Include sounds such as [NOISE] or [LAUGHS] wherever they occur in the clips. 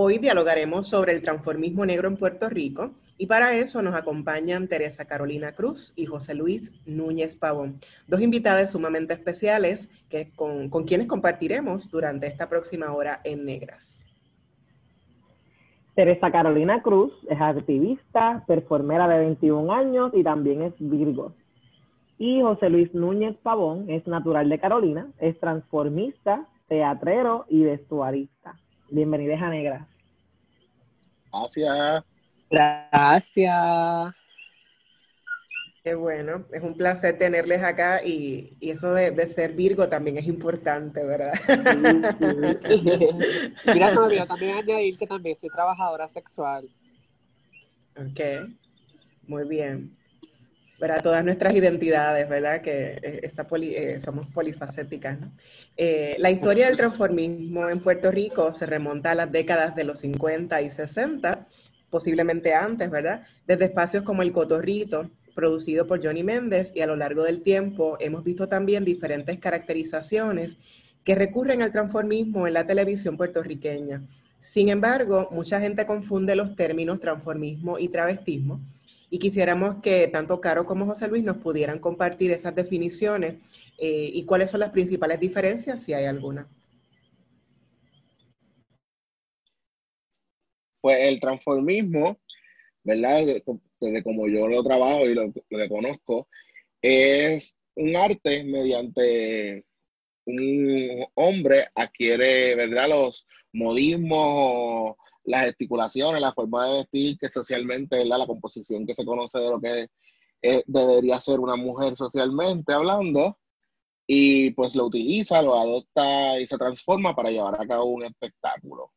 Hoy dialogaremos sobre el transformismo negro en Puerto Rico y para eso nos acompañan Teresa Carolina Cruz y José Luis Núñez Pavón, dos invitadas sumamente especiales que, con, con quienes compartiremos durante esta próxima hora en Negras. Teresa Carolina Cruz es activista, performera de 21 años y también es Virgo. Y José Luis Núñez Pavón es natural de Carolina, es transformista, teatrero y vestuarista. Bienvenidos a Negra. Gracias. Gracias. Qué bueno, es un placer tenerles acá y, eso de, ser Virgo también es importante, ¿verdad? Mira, no, también añadir que también soy trabajadora sexual. Ok, muy bien para todas nuestras identidades, ¿verdad? Que eh, somos polifacéticas. Eh, la historia del transformismo en Puerto Rico se remonta a las décadas de los 50 y 60, posiblemente antes, ¿verdad? Desde espacios como El Cotorrito, producido por Johnny Méndez, y a lo largo del tiempo hemos visto también diferentes caracterizaciones que recurren al transformismo en la televisión puertorriqueña. Sin embargo, mucha gente confunde los términos transformismo y travestismo, y quisiéramos que tanto Caro como José Luis nos pudieran compartir esas definiciones eh, y cuáles son las principales diferencias, si hay alguna. Pues el transformismo, ¿verdad? Desde como yo lo trabajo y lo, que conozco, es un arte mediante un hombre adquiere, ¿verdad? Los modismos las gesticulaciones, la forma de vestir, que socialmente, la composición que se conoce de lo que eh, debería ser una mujer socialmente hablando, y pues lo utiliza, lo adopta y se transforma para llevar a cabo un espectáculo.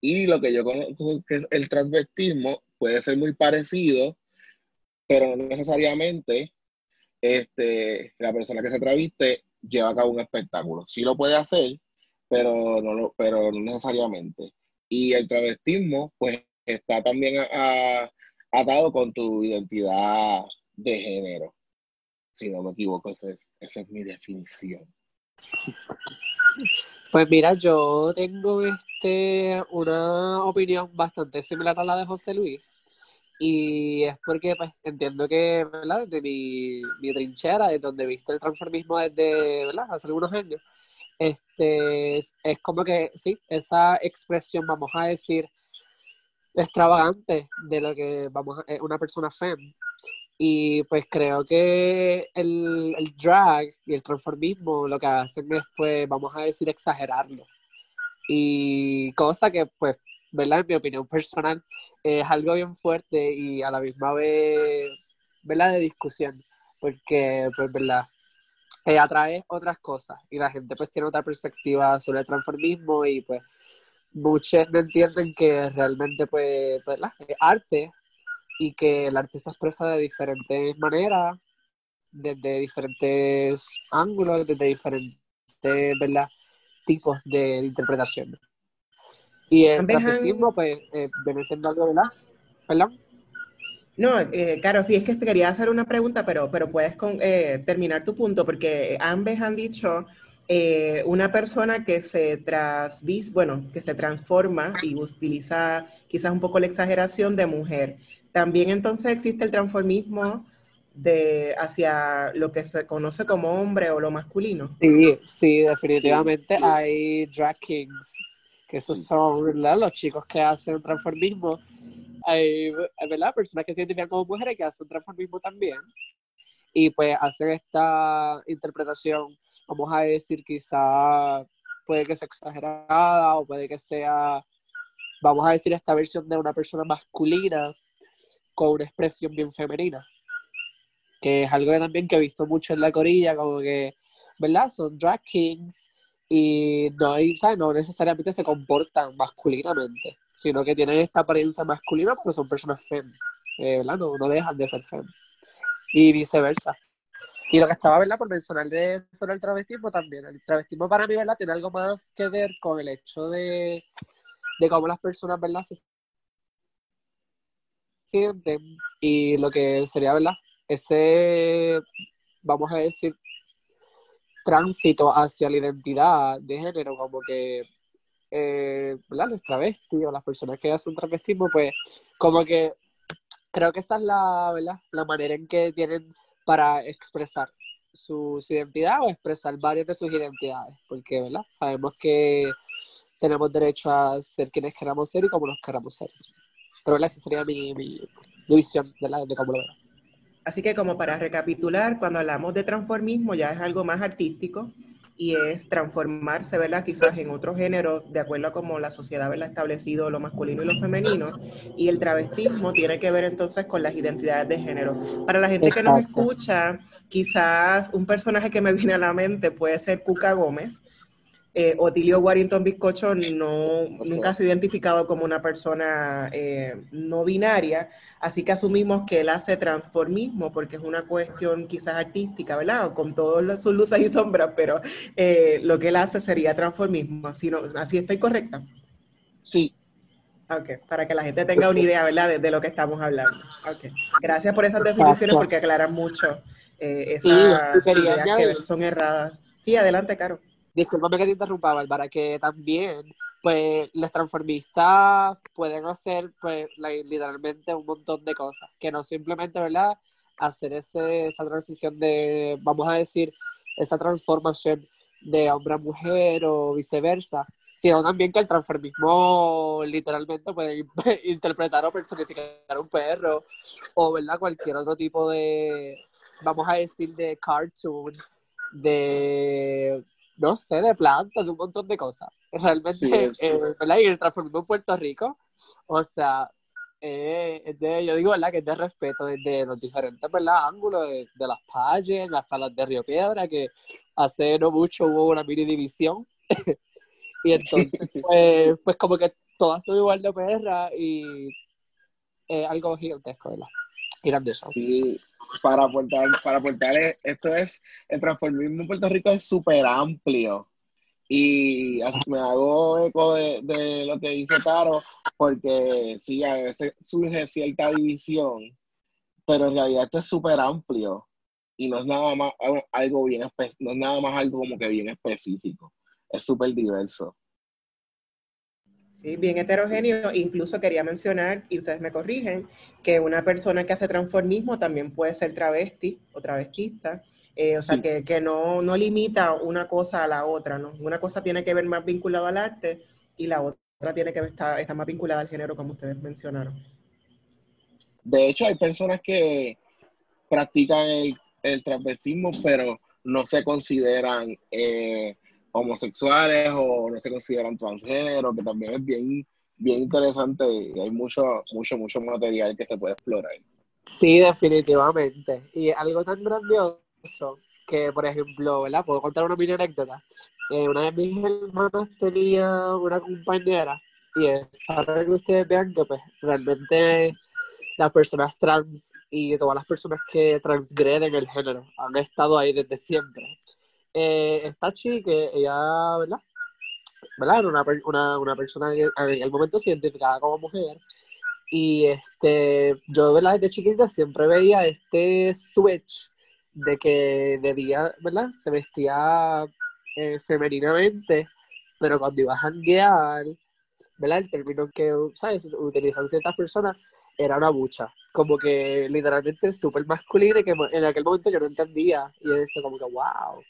Y lo que yo conozco que es el transvestismo puede ser muy parecido, pero no necesariamente este, la persona que se traviste lleva a cabo un espectáculo. Sí lo puede hacer, pero no, lo, pero no necesariamente. Y el travestismo, pues, está también atado con tu identidad de género. Si no me equivoco, esa es, mi definición. Pues mira, yo tengo este una opinión bastante similar a la de José Luis. Y es porque pues, entiendo que, ¿verdad? Desde mi, mi trinchera, de donde he visto el transformismo desde, ¿verdad? Hace algunos años, este, es, como que, sí, esa expresión, vamos a decir, extravagante de lo que vamos a, una persona fem. Y pues creo que el, el, drag y el transformismo lo que hacen es, pues, vamos a decir, exagerarlo. Y cosa que, pues, ¿verdad? En mi opinión personal, es algo bien fuerte y a la misma vez, ¿verdad? De discusión. Porque, pues, ¿verdad? Atrae otras cosas y la gente pues tiene otra perspectiva sobre el transformismo y pues muchos no entienden que realmente pues, pues es arte y que el arte se expresa de diferentes maneras, desde diferentes ángulos, desde diferentes ¿verdad? tipos de, interpretación. Y el transformismo pues eh, viene siendo algo, ¿verdad? ¿Perdón? No, eh, claro, sí, es que te quería hacer una pregunta, pero, pero puedes eh, terminar tu punto, porque ambos han dicho eh, una persona que se trasvis, bueno, que se transforma y utiliza quizás un poco la exageración de mujer. También entonces existe el transformismo de hacia lo que se conoce como hombre o lo masculino. Sí, sí, definitivamente hay drag kings que esos son ¿verdad? los chicos que hacen transformismo. Hay ¿verdad? personas que se identifican como mujeres que hacen transformismo también. Y pues hacen esta interpretación, vamos a decir, quizá puede que sea exagerada o puede que sea, vamos a decir, esta versión de una persona masculina con una expresión bien femenina. Que es algo que también que he visto mucho en la corilla, como que, ¿verdad? Son drag kings y no, no necesariamente se comportan masculinamente, sino que tienen esta apariencia masculina porque son personas fem, eh, ¿verdad? No, no, dejan de ser fem. Y viceversa. Y lo que estaba, ¿verdad? Por mencionar de sobre el travestismo también. El travestismo para mí, ¿verdad? Tiene algo más que ver con el hecho de, de cómo las personas, ¿verdad? Se sienten y lo que sería, ¿verdad? Ese, vamos a decir, tránsito hacia la identidad de género, como que eh, los travestis o las personas que hacen travestismo, pues como que creo que esa es la, ¿verdad? la manera en que tienen para expresar su, identidad o expresar varias de sus identidades, porque ¿verdad? sabemos que tenemos derecho a ser quienes queramos ser y como nos queramos ser. Pero esa sería mi, mi, visión de, la, de cómo lo veo. Así que como para recapitular, cuando hablamos de transformismo ya es algo más artístico y es transformarse, ¿verdad? Quizás en otro género, de acuerdo a cómo la sociedad, ¿verdad? Ha establecido lo masculino y lo femenino. Y el travestismo tiene que ver entonces con las identidades de género. Para la gente que nos escucha, quizás un personaje que me viene a la mente puede ser Cuca Gómez, eh, Otilio Warrington Bizcocho no, nunca se ha identificado como una persona eh, no binaria, así que asumimos que él hace transformismo porque es una cuestión quizás artística, ¿verdad? Con todas sus luces y sombras, pero eh, lo que él hace sería transformismo. ¿Así, no, ¿Así estoy correcta? Sí. Ok, para que la gente tenga una idea, ¿verdad? De, lo que estamos hablando. Ok, gracias por esas definiciones porque aclaran mucho esas ideas que son erradas. Sí, adelante, Caro. Disculpame que te interrumpa, Bárbara, que también, pues, los transformistas pueden hacer, pues, literalmente un montón de cosas, que no simplemente, ¿verdad? Hacer ese, esa transición de, vamos a decir, esa transformación de hombre a mujer o viceversa, sino también que el transformismo literalmente puede [LAUGHS] interpretar o personificar un perro o, ¿verdad? Cualquier otro tipo de, vamos a decir, de cartoon, de no sé, de plantas, de un montón de cosas. Realmente, eh, ¿verdad? Y el transformismo en Puerto Rico, o sea, eh, de, yo digo, ¿verdad? Que es de respeto desde los diferentes, ¿verdad? Ángulos, de, las calles hasta las de Río Piedra, que hace no mucho hubo una mini división. [LAUGHS] y entonces, [LAUGHS] pues, pues como que todas son igual de perra y algo gigantesco, ¿verdad? Sí, para aportar, para aportar, esto es, el transformismo en Puerto Rico es súper amplio. Y me hago eco de, lo que dice Caro, porque sí, a veces surge cierta división, pero en realidad esto es súper amplio y no es nada más algo bien no es nada más algo como que bien específico, es súper diverso. Sí, bien heterogéneo. Incluso quería mencionar, y ustedes me corrigen, que una persona que hace transformismo también puede ser travesti o travestista. Eh, o sea, que, no, limita una cosa a la otra, ¿no? Una cosa tiene que ver más vinculada al arte y la otra tiene que estar, está más vinculada al género, como ustedes mencionaron. De hecho, hay personas que practican el, el travestismo, pero no se consideran eh, homosexuales o no se consideran transgénero, que también es bien, bien interesante y hay mucho, mucho, mucho material que se puede explorar. Sí, definitivamente. Y algo tan grandioso que, por ejemplo, ¿verdad? Puedo contar una mini anécdota. Eh, una de mis hermanas tenía una compañera y es para que ustedes vean que pues, realmente las personas trans y todas las personas que transgreden el género han estado ahí desde siempre eh, esta chica, ella, ¿verdad? ¿verdad? Era una, una, una persona que en el momento se identificaba como mujer. Y este, yo, ¿verdad? Desde chiquita siempre veía este switch de que de día, ¿verdad? Se vestía eh, femeninamente, pero cuando iba a janguear, ¿verdad? El término que, ¿sabes? Utilizan ciertas personas era una bucha. Como que literalmente súper masculina y que en aquel momento yo no entendía. Y yo decía como que, wow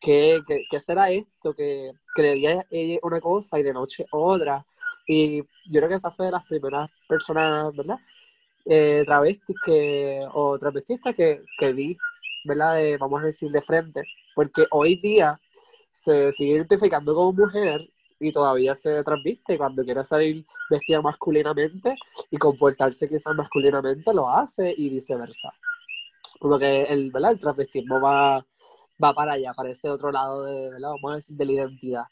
¿qué, qué, será esto? Que, que de día ella una cosa y de noche otra. Y yo creo que esa fue de las primeras personas, ¿verdad? Eh, travestis que, o travestistas que, que vi, ¿verdad? vamos a decir, de frente. Porque hoy día se sigue identificando como mujer y todavía se transviste cuando quiere salir vestida masculinamente y comportarse quizás masculinamente lo hace y viceversa. Como que el, ¿verdad? el transvestismo va, va para allá, para ese otro lado de, ¿verdad? Vamos a la identidad.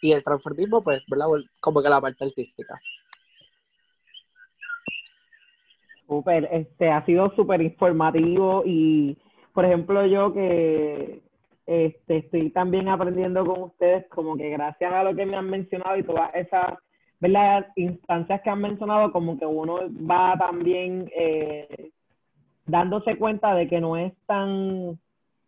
Y el transformismo, pues, ¿verdad? Como que la parte artística. Súper, este, ha sido súper informativo y, por ejemplo, yo que este, estoy también aprendiendo con ustedes, como que gracias a lo que me han mencionado y todas esas ¿verdad? instancias que han mencionado, como que uno va también eh, dándose cuenta de que no es tan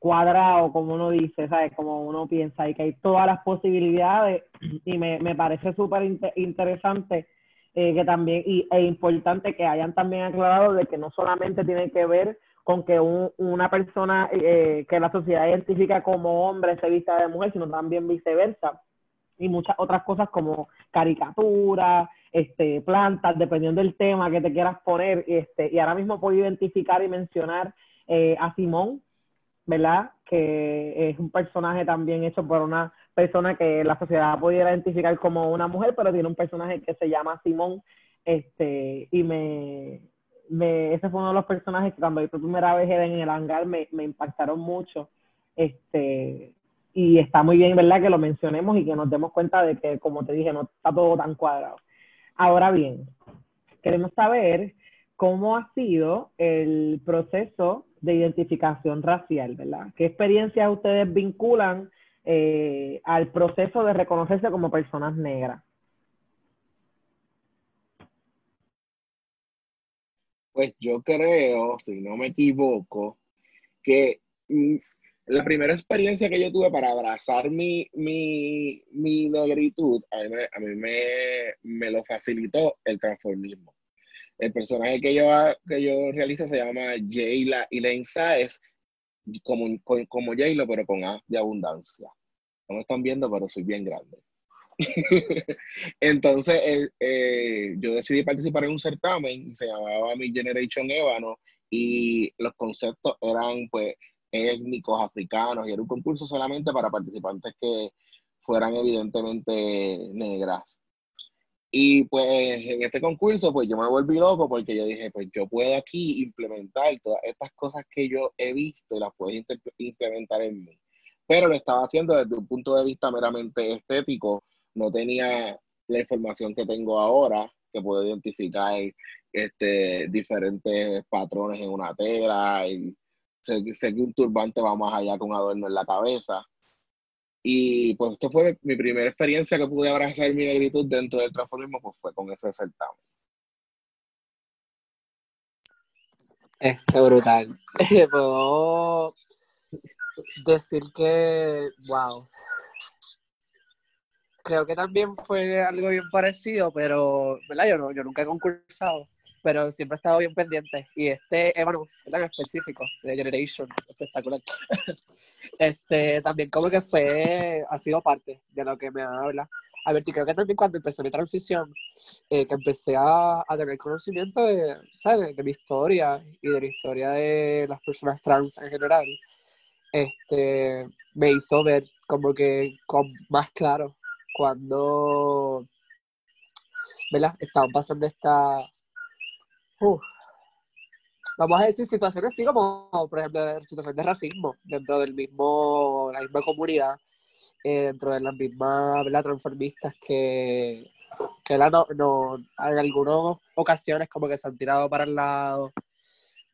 cuadrado como uno dice, ¿sabes? Como uno piensa y que hay todas las posibilidades y me, me parece súper interesante eh, que también y, e importante que hayan también aclarado de que no solamente tiene que ver con que una persona eh, que la sociedad identifica como hombre se vista de mujer, sino también viceversa. Y muchas otras cosas como caricaturas, este, plantas, dependiendo del tema que te quieras poner. Este, y ahora mismo puedo identificar y mencionar eh, a Simón, ¿verdad? Que es un personaje también hecho por una persona que la sociedad pudiera identificar como una mujer, pero tiene un personaje que se llama Simón. Este, y me, ese fue uno de los personajes que cuando vi por primera vez en el hangar me, me impactaron mucho. Este, y está muy bien, ¿verdad? Que lo mencionemos y que nos demos cuenta de que, como te dije, no está todo tan cuadrado. Ahora bien, queremos saber cómo ha sido el proceso de identificación racial, ¿verdad? ¿Qué experiencias ustedes vinculan eh, al proceso de reconocerse como personas negras? Pues yo creo, si no me equivoco, que mm, la primera experiencia que yo tuve para abrazar mi, mi, mi negritud, a mí, me, me, lo facilitó el transformismo. El personaje que yo, que yo realizo se llama Jayla Elaine Saez, como, como pero con A de abundancia. No me están viendo, pero soy bien grande. [LAUGHS] Entonces, eh, eh, yo decidí participar en un certamen, se llamaba Mi Generation Ébano, y los conceptos eran, pues, étnicos, africanos, y era un concurso solamente para participantes que fueran evidentemente negras. Y pues en este concurso, pues yo me volví loco porque yo dije, pues yo puedo aquí implementar todas estas cosas que yo he visto y las puedo implementar en mí. Pero lo estaba haciendo desde un punto de vista meramente estético, no tenía la información que tengo ahora, que puedo identificar este, diferentes patrones en una tela, y sé, sé que un turbante va más allá un adorno en la cabeza. Y pues esto fue mi primera experiencia que pude abrazar mi negritud dentro del transformismo, pues fue con ese certamen. Este brutal. [LAUGHS] Puedo decir que, wow, creo que también fue algo bien parecido, pero, ¿verdad? Yo, no, yo nunca he concursado, pero siempre he estado bien pendiente. Y este, eh, bueno, en específico, de Generation, espectacular. [LAUGHS] este, también como que fue, ha sido parte de lo que me habla. A ver, creo que también cuando empecé mi transición, eh, que empecé a, a, tener conocimiento de, ¿sabes? de mi historia y de la historia de las personas trans en general, este, me hizo ver como que con más claro cuando, ¿verdad? Estaban pasando esta, vamos a decir, situaciones así como, por ejemplo, situaciones de racismo dentro del mismo, la misma comunidad, eh, dentro de las mismas. Transformistas que, que no, no, en algunas ocasiones como que se han tirado para el lado,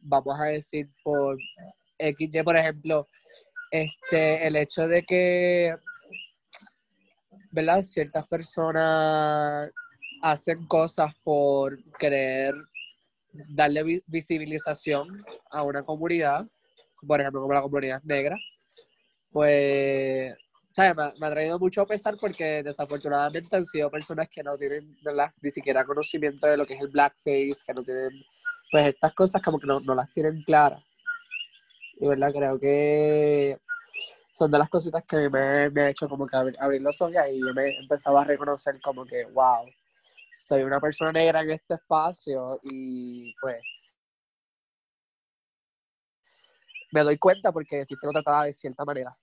vamos a decir, por XY, por ejemplo, este, el hecho de que ¿verdad? Ciertas personas hacen cosas por querer darle visibilización a una comunidad, por ejemplo, como la comunidad negra, pues, ¿sabes? Me, ha traído mucho pesar porque desafortunadamente han sido personas que no tienen, ¿verdad? Ni siquiera conocimiento de lo que es el blackface, que no tienen, pues estas cosas como que no, no las tienen claras. Y, ¿verdad? Creo que son de las cositas que me, me ha hecho como que abrir, los ojos y yo me empezaba a reconocer como que, wow, soy una persona negra en este espacio y pues me doy cuenta porque estoy siendo tratada de cierta manera.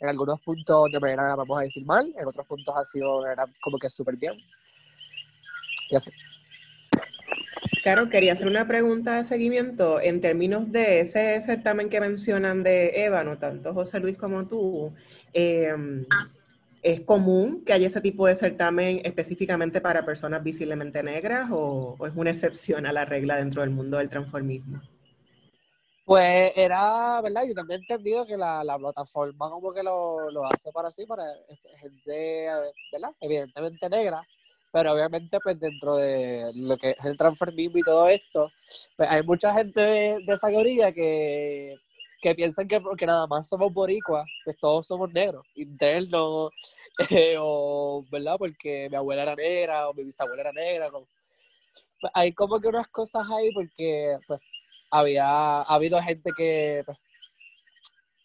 En algunos puntos de manera, vamos a decir mal, en otros puntos ha sido como que súper bien. Y así. Claro, quería hacer una pregunta de seguimiento en términos de ese certamen que mencionan de Ébano, tanto José Luis como tú. Em, ¿Es común que haya ese tipo de certamen específicamente para personas visiblemente negras o, es una excepción a la regla dentro del mundo del transformismo? Pues era, ¿verdad? Yo también he entendido que la, la plataforma como que lo, hace para sí, para gente, ¿verdad? Evidentemente negra, pero obviamente pues dentro de lo que es el transformismo y todo esto, pues hay mucha gente de, esa teoría que, que piensan que porque nada más somos boricuas, pues todos somos negros, internos, eh, o, ¿verdad? Porque mi abuela era negra, o mi bisabuela era negra, pues, hay como que unas cosas ahí porque pues había ha habido gente que pues,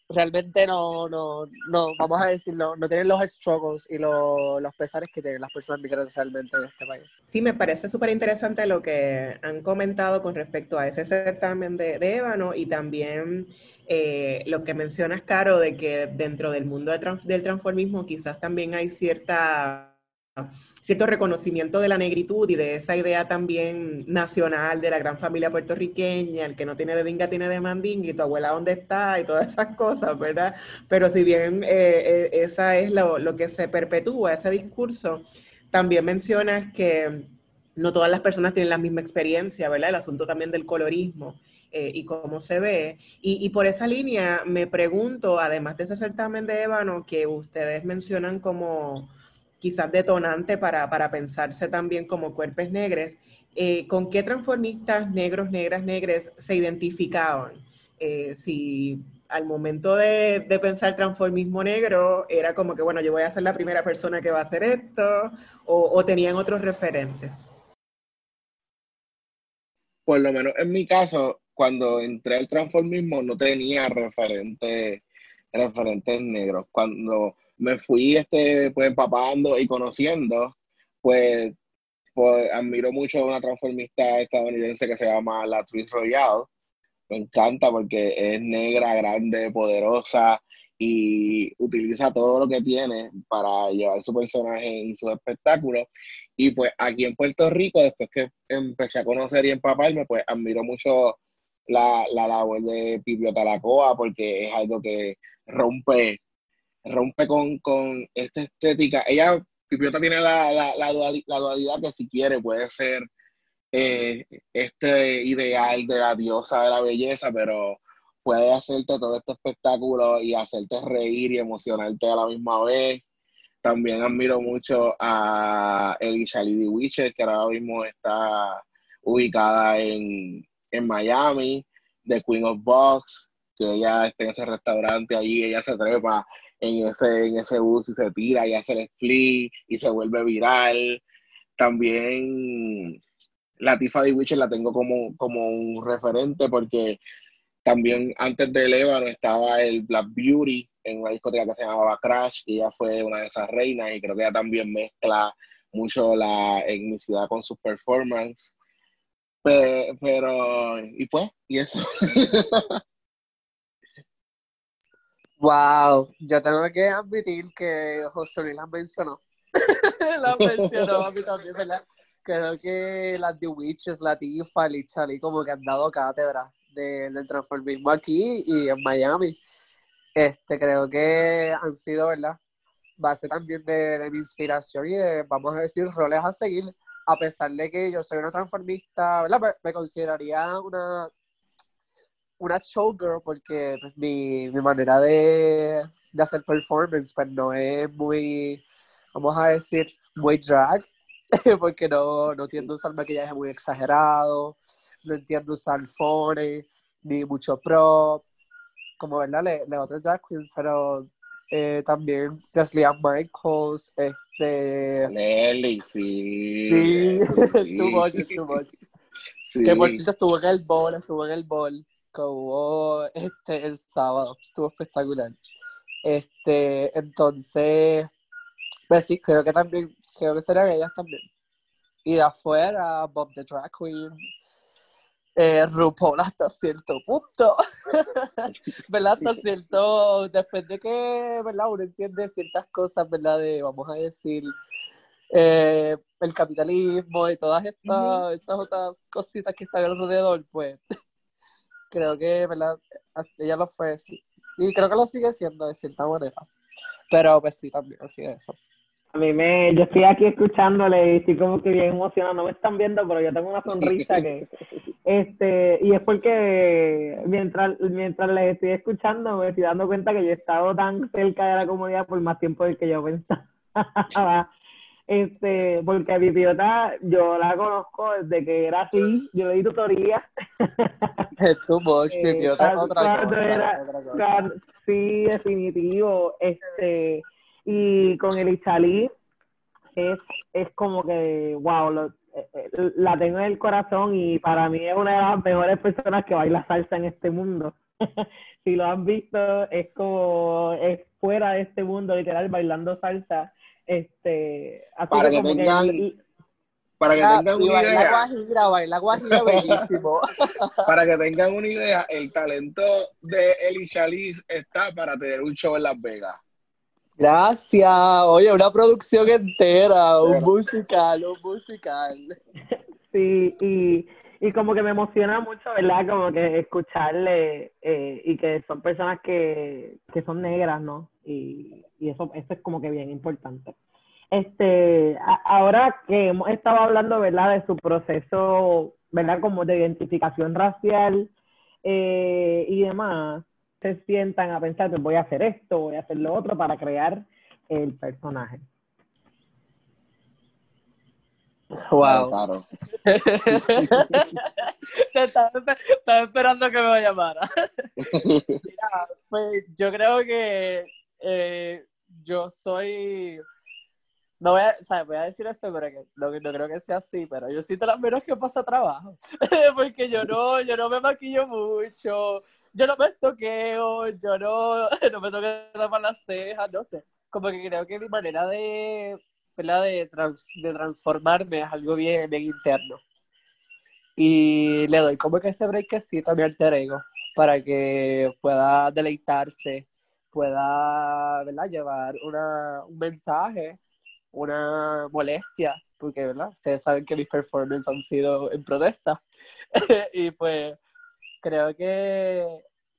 realmente no, no, no, vamos a decirlo, no tienen los struggles y los pesares que tienen las personas migrantes realmente en este país. Sí, me parece súper interesante lo que han comentado con respecto a ese certamen de, de Ébano y también eh, lo que mencionas, Caro, de que dentro del mundo del transformismo quizás también hay cierta cierto reconocimiento de la negritud y de esa idea también nacional de la gran familia puertorriqueña, el que no tiene de vinga tiene de mandinga y tu abuela dónde está y todas esas cosas, ¿verdad? Pero si bien eh, eh, esa es lo, lo, que se perpetúa, ese discurso, también mencionas que no todas las personas tienen la misma experiencia, ¿verdad? El asunto también del colorismo. Eh, y cómo se ve. Y, y, por esa línea me pregunto, además de ese certamen de ébano que ustedes mencionan como, quizás detonante para, para pensarse también como cuerpos negros, eh, ¿con qué transformistas negros, negras, negres se identificaban? Eh, si al momento de, de, pensar transformismo negro era como que, bueno, yo voy a ser la primera persona que va a hacer esto, o, o tenían otros referentes. Por lo menos en mi caso, cuando entré al transformismo no tenía referentes, referentes negros. Cuando me fui este, pues, empapando y conociendo, pues, pues admiro mucho a una transformista estadounidense que se llama Latrice Royale. Me encanta porque es negra, grande, poderosa y utiliza todo lo que tiene para llevar su personaje y su espectáculo. Y pues aquí en Puerto Rico, después que empecé a conocer y empaparme, pues admiro mucho la, la labor de Pipio Talacoa porque es algo que rompe rompe con, con esta estética. Ella, Pipiota tiene la, la, la, dualidad que si quiere puede ser eh, este ideal de la diosa de la belleza, pero puede hacerte todo este espectáculo y hacerte reír y emocionarte a la misma vez. También admiro mucho a Elisha Lady Witcher, que ahora mismo está ubicada en, en Miami, The Queen of Box, que ella está en ese restaurante allí, ella se trepa en ese, en ese bus y se tira y hace el split y se vuelve viral. También la Tifa de Witcher la tengo como, como un referente porque también antes de Ébano estaba el Black Beauty en una discoteca que se llamaba Crash y ella fue una de esas reinas y creo que ella también mezcla mucho la etnicidad con sus performances. Pero, y pues, y eso. [LAUGHS] Wow, yo tengo que admitir que José Luis las mencionó. [LAUGHS] las mencionó a mí también, ¿verdad? Creo que las The Witches, la Tifa, Lichali, como que han dado cátedra de, del transformismo aquí y en Miami. Este, creo que han sido, ¿verdad? Base también de, de mi inspiración y de, vamos a decir, roles a seguir. A pesar de que yo soy una transformista, me consideraría una una showgirl porque pues, mi, mi, manera de, hacer performance pues no es muy, vamos a decir, muy drag, [LAUGHS] porque no, no tiendo a usar maquillaje muy exagerado, no entiendo usar phone, ni mucho prop, como verdad, le otros drag queens, pero eh, también Gaslian Michaels, este... Nelly, sí. Sí, [LAUGHS] too much, too much. Sí. Que por cierto estuvo en el bol, estuvo en el bol que hubo este, el sábado, estuvo espectacular. Este, entonces, pues sí, creo que también, creo que serían ellas también. Y de afuera, Bob the Drag Queen, eh, RuPaul hasta cierto punto, [LAUGHS] ¿verdad? Hasta cierto, después de que, ¿verdad? Uno entiende ciertas cosas, ¿verdad? De, vamos a decir, eh, el capitalismo y todas estas, estas otras cositas que están alrededor, pues [LAUGHS] creo que, ¿verdad? Ella lo fue, sí. Y creo que lo sigue siendo de cierta manera. Pero pues sí, también así es eso. A mí me, yo estoy aquí escuchándole y estoy como que bien emocionado, no me están viendo, pero yo tengo una sonrisa que, [LAUGHS] este, y es porque mientras, mientras les estoy escuchando me estoy dando cuenta que yo he estado tan cerca de la comunidad por más tiempo del que yo pensaba. [LAUGHS] Este, porque a Bibiota yo la conozco desde que era así, yo le di tutoría. [LAUGHS] Es too much, eh, otra cosa. sí, definitivo. Este, y con el Ichalí es, es como que, wow, eh, eh, la tengo en el corazón y para mí es una de las mejores personas que baila salsa en este mundo. [LAUGHS] si lo han visto, es como, es fuera de este mundo, literal, bailando salsa este, para que tengan, para que tengan una idea. Guajira, guajira [LAUGHS] bellísimo. para que tengan una idea, el talento de Eli Chalice está para tener un show en Las Vegas. Gracias. Oye, una producción entera, un musical, un musical. [LAUGHS] Sí, y, y como que me emociona mucho, ¿verdad? Como que escucharle eh, y que son personas que, que son negras, ¿no? Y, y eso, eso es como que bien importante. Este, ahora que hemos estado hablando, ¿verdad? De su proceso, ¿verdad? Como de identificación racial eh, y demás, se sientan a pensar, pues voy a hacer esto, voy a hacer lo otro para crear el personaje. Wow. [LAUGHS] estaba, esperando que me llamara. [LAUGHS] Mira, pues yo creo que eh, yo soy. No voy a, o sea, voy a decir esto, pero que no, no, creo que sea así, pero yo siento las menos que pasa trabajo. [LAUGHS] Porque yo no, yo no me maquillo mucho, yo no me toqueo, yo no, [LAUGHS] no me toqueo para las cejas, no sé. Como que creo que mi manera de, De, de transformarme es algo bien, bien interno. Y le doy como que ese breakcito a mi alter ego para que pueda deleitarse pueda ¿verdad? llevar una, un mensaje, una molestia, porque ¿verdad? ustedes saben que mis performances han sido en protesta. [LAUGHS] y pues creo que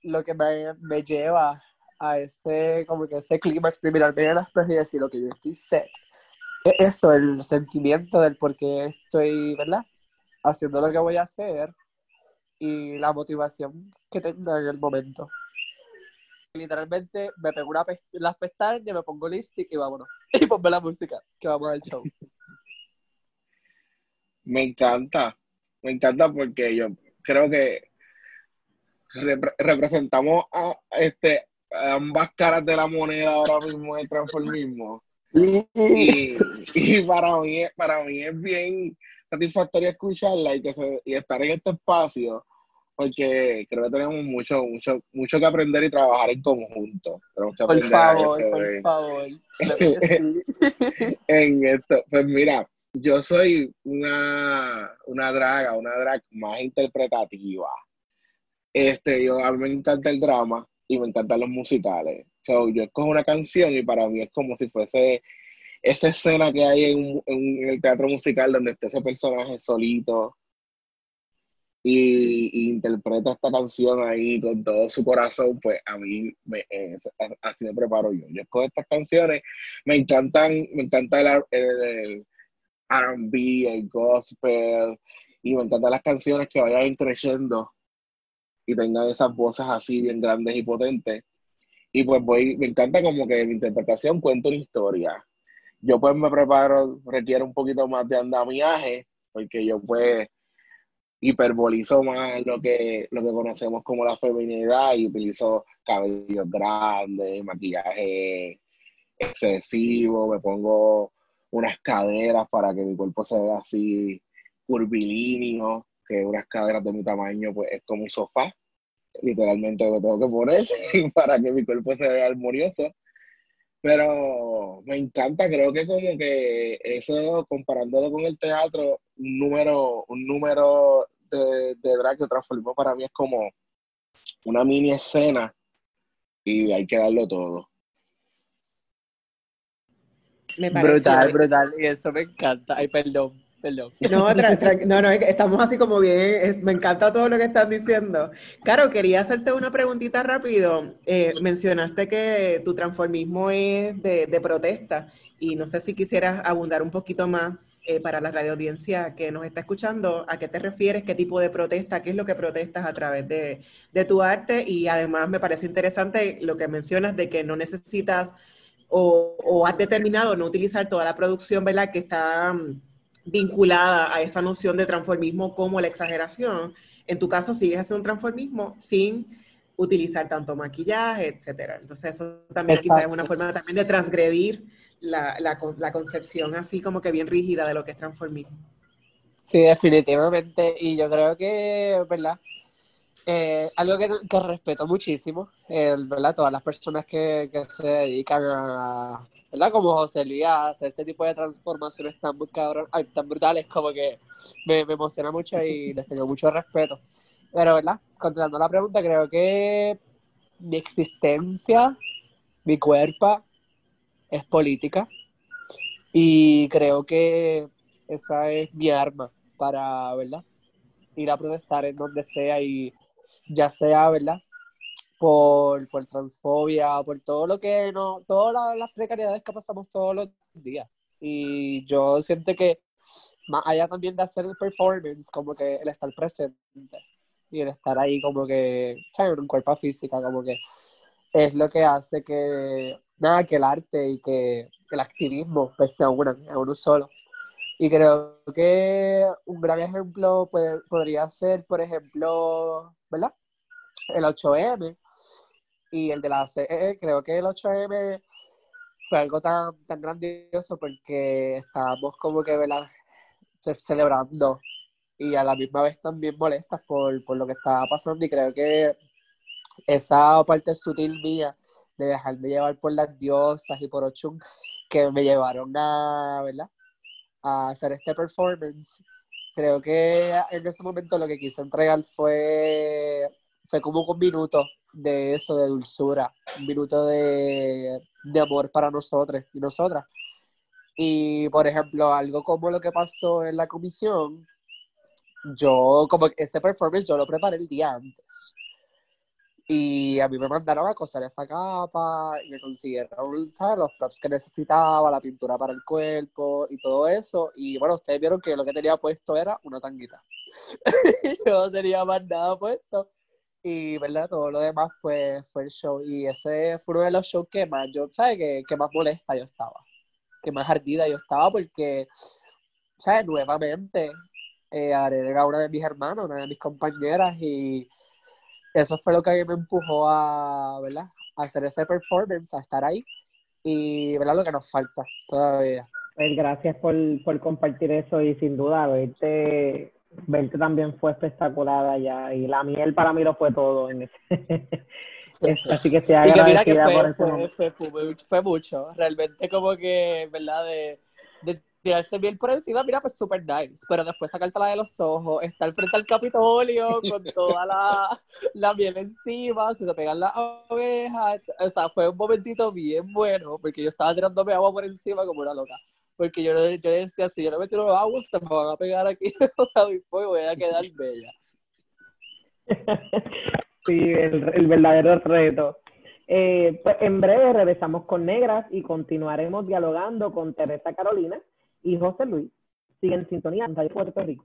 lo que me, me, lleva a ese, como que ese clímax de mirarme en las y decir lo que yo estoy set. Es eso, el sentimiento del por qué estoy, ¿verdad? Haciendo lo que voy a hacer y la motivación que tengo en el momento literalmente me pego una las pestañas, me pongo lipstick y vámonos. [LAUGHS] Y ponme la música, que vamos al show. Me encanta, me encanta porque yo creo que representamos a, este, ambas caras de la moneda ahora mismo el transformismo. y, y para, mí, para mí es bien satisfactorio escucharla y, que y estar en este espacio porque creo que tenemos mucho, mucho, mucho que aprender y trabajar en conjunto. por favor, por favor. [LAUGHS] en esto, pues mira, yo soy una, una draga, una drag más interpretativa. Este, yo, a mí me encanta el drama y me encantan los musicales. So, yo escojo una canción y para mí es como si fuese esa escena que hay en, en el teatro musical donde está ese personaje solito y, interpreta esta canción ahí con todo su corazón, pues a mí me, así me preparo yo. Yo escojo estas canciones, me encantan, me encanta el, el, R&B, el gospel, y me encantan las canciones que vayan creciendo y tengan esas voces así bien grandes y potentes. Y pues voy, me encanta como que mi interpretación cuenta una historia. Yo pues me preparo, requiere un poquito más de andamiaje, porque yo pues hiperbolizo más lo que, lo que conocemos como la feminidad y utilizo cabellos grandes, maquillaje excesivo, me pongo unas caderas para que mi cuerpo se vea así curvilíneo, que unas caderas de mi tamaño pues es como un sofá. literalmente lo tengo que poner [LAUGHS] para que mi cuerpo se vea armonioso. Pero me encanta, creo que como que eso, comparándolo con el teatro, un número, un número de, de drag de transformismo para mí es como una mini escena y hay que darlo todo. Me brutal, brutal, y eso me encanta. Ay, perdón, perdón. No, [LAUGHS] no, no, estamos así como bien, me encanta todo lo que están diciendo. Caro, quería hacerte una preguntita rápido. Eh, mencionaste que tu transformismo es de, de, protesta y no sé si quisieras abundar un poquito más eh, para la radio audiencia que nos está escuchando, ¿a qué te refieres? ¿Qué tipo de protesta? ¿Qué es lo que protestas a través de, de tu arte? Y además me parece interesante lo que mencionas de que no necesitas o, o, has determinado no utilizar toda la producción, ¿verdad? Que está vinculada a esa noción de transformismo como la exageración. En tu caso, sigues haciendo un transformismo sin utilizar tanto maquillaje, etcétera. Entonces, eso también quizás es una forma también de transgredir la, la, la, concepción así como que bien rígida de lo que es transformismo. Sí, definitivamente. Y yo creo que, ¿verdad? Eh, algo que, que, respeto muchísimo, ¿verdad? Todas las personas que, que, se dedican a, ¿verdad? Como José Luis, a hacer este tipo de transformaciones tan, tan brutales, como que me, me, emociona mucho y [LAUGHS] les tengo mucho respeto. Pero, ¿verdad? Contestando la pregunta, creo que mi existencia, mi cuerpo, es política y creo que esa es mi arma para, ¿verdad? Ir a protestar en donde sea y ya sea, ¿verdad? Por, por transfobia, por todo lo que no, todas las precariedades que pasamos todos los días. Y yo siento que más allá también de hacer el performance, como que el estar presente y el estar ahí como que. En un cuerpo físico, como que es lo que hace que nada, que el arte y que el activismo pues, se unan en uno solo. Y creo que un gran ejemplo puede, podría ser, por ejemplo, ¿verdad? El 8M y el de la CE. E. Creo que el 8M fue algo tan, tan grandioso porque estábamos como que, ¿verdad? celebrando y a la misma vez también molestas por, por lo que estaba pasando y creo que esa parte sutil mía de dejarme llevar por las diosas y por Ochun que me llevaron a, ¿verdad? a hacer este performance. Creo que en ese momento lo que quise entregar fue, fue como un minuto de eso, de dulzura, un minuto de, de amor para nosotros y nosotras. Y, por ejemplo, algo como lo que pasó en la comisión, yo, como ese performance, yo lo preparé el día antes. Y a mí me mandaron a coser esa capa y me consiguieron los props que necesitaba, la pintura para el cuerpo y todo eso. Y bueno, ustedes vieron que lo que tenía puesto era una tanguita. [LAUGHS] Yo no tenía más nada puesto. Y, ¿verdad? Todo lo demás fue, fue el show. Y ese fue uno de los shows que más, yo, ¿sabes? Que, que más molesta yo estaba. Que más ardida yo estaba porque, ¿sabes? Nuevamente, eh, era una de mis hermanos, una de mis compañeras y eso fue lo que me empujó a, ¿verdad? a hacer ese performance, a estar ahí y ¿verdad? lo que nos falta todavía. Pues gracias por, por compartir eso y sin duda verte, verte también fue espectacular allá y la miel para mí lo fue todo en ese. [LAUGHS] Así que se agradecida por eso. Fue, fue, fue, mucho, realmente como que, ¿verdad? De, de tirarse bien por encima, mira, pues súper nice. Pero después sacártela de los ojos, estar frente al Capitolio con [LAUGHS] toda la, la miel encima, se te pegan las ovejas. O sea, fue un momentito bien bueno, porque yo estaba tirándome agua por encima como una loca. Porque yo, yo decía, si yo no me tiro agua, se me van a pegar aquí [LAUGHS] y voy a quedar bella. [LAUGHS] Sí, el, verdadero reto. Eh, pues en breve regresamos con Negras y continuaremos dialogando con Teresa Carolina, y José Luis siguen en sintonía Puerto Rico.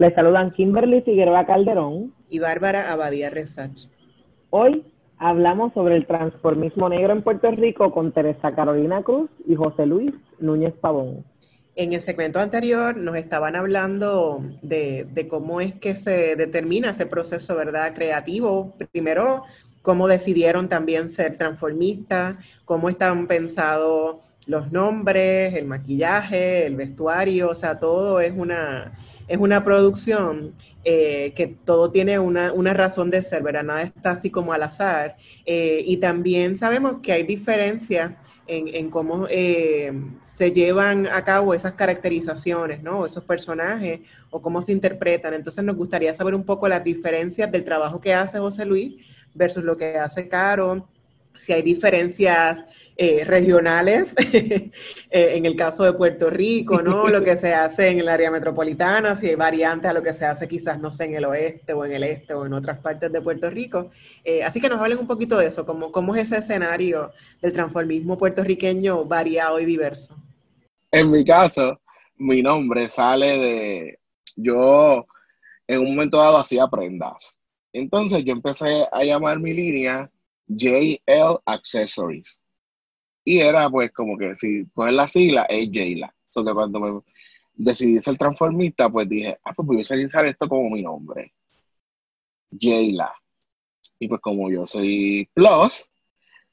Les saludan Kimberly Figueroa Calderón y Bárbara Abadía Resach. Hoy hablamos sobre el transformismo negro en Puerto Rico con Teresa Carolina Cruz y José Luis Núñez Pavón. En el segmento anterior nos estaban hablando de, de, cómo es que se determina ese proceso, ¿verdad? Creativo. Primero, cómo decidieron también ser transformistas, cómo están pensados los nombres, el maquillaje, el vestuario, o sea, todo es una, es una producción eh, que todo tiene una, razón de ser, ¿verdad? Nada está así como al azar. Eh, y también sabemos que hay diferencias en, cómo eh, se llevan a cabo esas caracterizaciones, ¿no? Esos personajes o cómo se interpretan. Entonces nos gustaría saber un poco las diferencias del trabajo que hace José Luis versus lo que hace Caro, si hay diferencias eh, regionales, [LAUGHS] eh, en el caso de Puerto Rico, ¿no? Lo que se hace en el área metropolitana, si hay variantes a lo que se hace quizás, no sé, en el oeste o en el este o en otras partes de Puerto Rico. Eh, así que nos hablen un poquito de eso, cómo, cómo es ese escenario del transformismo puertorriqueño variado y diverso. En mi caso, mi nombre sale de, yo en un momento dado hacía prendas. Entonces yo empecé a llamar mi línea JL Accessories y era pues como que si pones la sigla es Jayla. So que cuando me decidí ser transformista, pues dije, ah, pues voy a utilizar esto como mi nombre. Jayla. Y pues como yo soy plus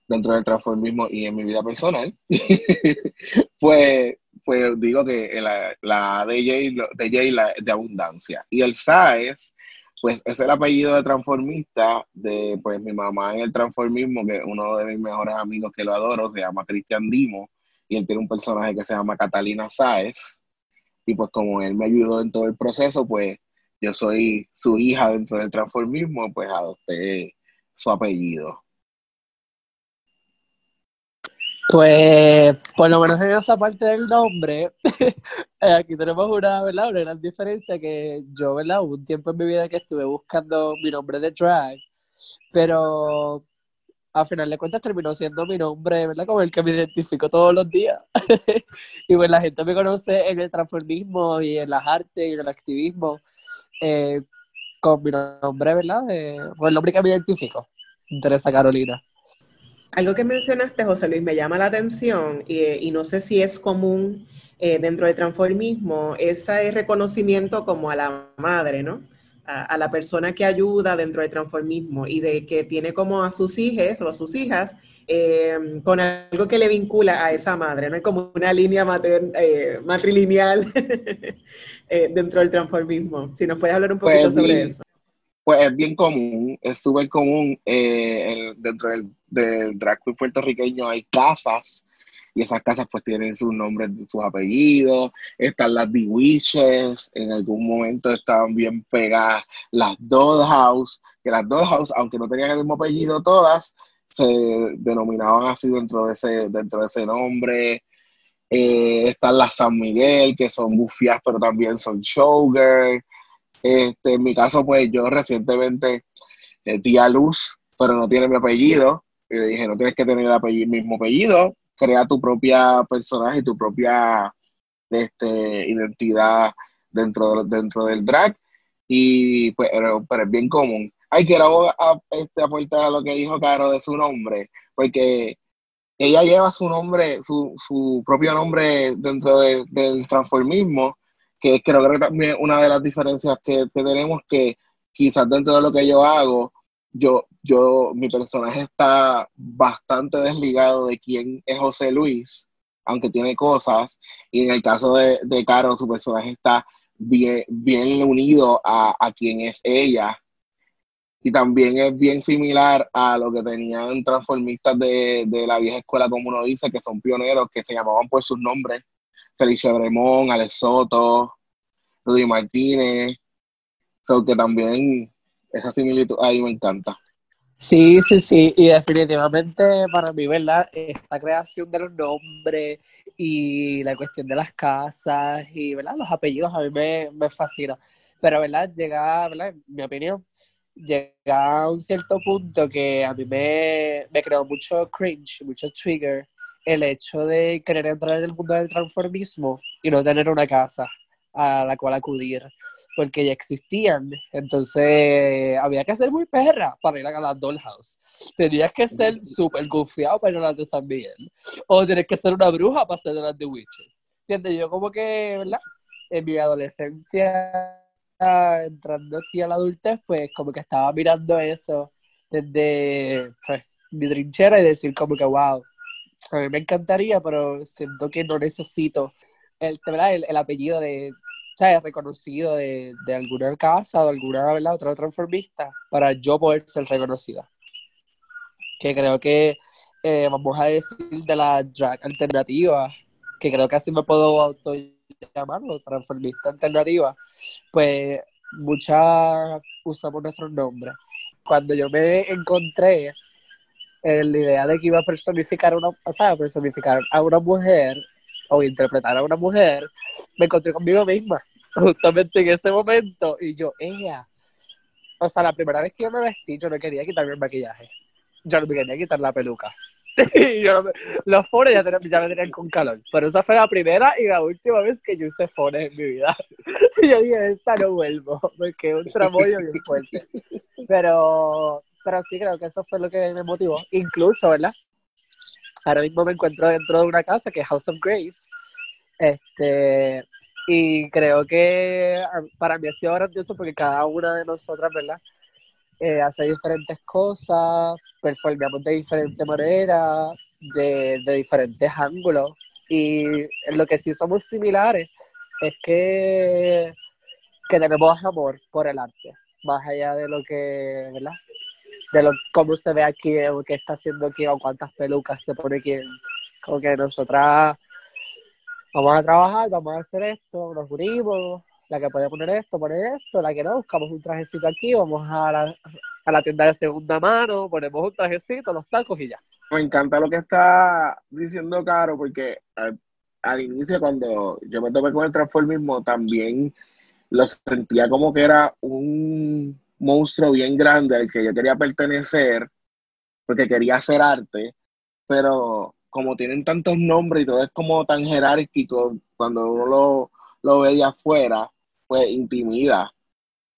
dentro del transformismo y en mi vida personal, [LAUGHS] pues, pues digo que la, la de Jayla, de es de abundancia. Y el SAES pues es el apellido de transformista de pues mi mamá en el transformismo, que uno de mis mejores amigos que lo adoro, se llama Cristian Dimo, y él tiene un personaje que se llama Catalina Sáez, y pues como él me ayudó en todo el proceso, pues yo soy su hija dentro del transformismo, pues adopté su apellido. Pues, por lo menos en esa parte del nombre, [LAUGHS] eh, aquí tenemos una, ¿verdad? una gran diferencia que yo, ¿verdad? Hubo un tiempo en mi vida que estuve buscando mi nombre de drag, pero a final de cuentas terminó siendo mi nombre, ¿verdad? Como el que me identifico todos los días. [LAUGHS] y pues la gente me conoce en el transformismo y en las artes y en el activismo eh, con mi nombre, ¿verdad? Con el nombre que me identifico, Teresa Carolina. Algo que mencionaste, José Luis, me llama la atención y, no sé si es común eh, dentro del transformismo, ese reconocimiento como a la madre, ¿no? A, la persona que ayuda dentro del transformismo y de que tiene como a sus hijas o a sus hijas eh, con algo que le vincula a esa madre, ¿no? Es como una línea eh, matrilineal [LAUGHS] dentro del transformismo. Si nos puedes hablar un poquito pues, sobre eso pues es bien común, es súper común eh, dentro del, del, drag queen puertorriqueño hay casas y esas casas pues tienen sus nombres, sus apellidos, están las Bewitches, en algún momento estaban bien pegadas las Dollhouse, que las Dollhouse, aunque no tenían el mismo apellido todas, se denominaban así dentro de ese, dentro de ese nombre. Eh, están las San Miguel, que son bufias, pero también son showgirls. Este, en mi caso, pues yo recientemente eh, di a luz, pero no tiene mi apellido. Y le dije, no tienes que tener el mismo apellido, crea tu propia personaje, tu propia este, identidad dentro, dentro del drag. Y pues, pero, es bien común. Ay, quiero a, este, aportar a lo que dijo Caro de su nombre, porque ella lleva su nombre, su, su propio nombre dentro del transformismo, que creo que también una de las diferencias que, tenemos que quizás dentro de lo que yo hago, yo, yo, mi personaje está bastante desligado de quién es José Luis, aunque tiene cosas, y en el caso de, de Caro, su personaje está bien, bien unido a, a quién es ella. Y también es bien similar a lo que tenían transformistas de, de la vieja escuela, como uno dice, que son pioneros, que se llamaban por sus nombres Felicia Bremón, Alex Soto, Rudy Martínez. So que también esa similitud ahí me encanta. Sí, sí, sí, y definitivamente para mí, ¿verdad? Esta creación de los nombres y la cuestión de las casas y, ¿verdad? Los apellidos a mí me, me fascina. Pero, ¿verdad? Llega, ¿verdad? En mi opinión, llega a un cierto punto que a mí me, me creó mucho cringe, mucho trigger el hecho de querer entrar en el mundo del transformismo y no tener una casa a la cual acudir. porque ya existían. Entonces, había que ser muy perra para ir a la Dollhouse. Tenías que ser súper confiado para ir a las de San Miguel. O tienes que ser una bruja para ser las de Witches. ¿Entiendes? Yo como que, ¿verdad? En mi adolescencia, entrando aquí a la adultez, pues como que estaba mirando eso desde pues, mi trinchera y decir como que, wow, a mí me encantaría, pero siento que no necesito el, el, el apellido de, ¿sabes? reconocido de, de, alguna casa o alguna ¿verdad? otra transformista para yo poder ser reconocida. Que creo que, eh, vamos a decir, de la drag alternativa, que creo que así me puedo auto llamarlo, transformista alternativa, pues muchas usamos nuestros nombres. Cuando yo me encontré en la idea de que iba a personificar una, o sea, personificar a una mujer o interpretar a una mujer, me encontré conmigo misma, [LAUGHS] justamente en ese momento, y yo, ella, o sea, la primera vez que yo me vestí, yo no quería quitarme el maquillaje, yo no me quería quitar la peluca. [LAUGHS] yo los fones ya, ya, me tenían con calor, pero esa fue la primera y la última vez que yo usé fones en mi vida. [LAUGHS] y yo dije, esta no vuelvo, porque es un tramoyo bien fuerte. Pero, pero sí creo que eso fue lo que me motivó. Incluso, ¿verdad? ahora mismo me encuentro dentro de una casa que es House of Grace. Este, y creo que ah, para mí ha sido grandioso porque cada una de nosotras, ¿verdad? Eh, hace diferentes cosas, performamos de diferente manera, de, diferentes ángulos. Y lo que sí somos similares es que, que tenemos amor por el arte, más allá de lo que, ¿verdad? De lo, cómo se ve aquí, qué está haciendo aquí, o cuántas pelucas se pone aquí. Como que nosotras vamos a trabajar, vamos a hacer esto, nos unimos, la que puede poner esto, pone esto, la que no, buscamos un trajecito aquí, vamos a la, a la tienda de segunda mano, ponemos un trajecito, los tacos y ya. Me encanta lo que está diciendo Caro, porque al, al inicio cuando yo me topé con el transformismo, también lo sentía como que era un monstruo bien grande al que yo quería pertenecer, porque quería hacer arte, pero como tienen tantos nombres y todo es como tan jerárquico, cuando uno lo, lo ve de afuera, pues intimida.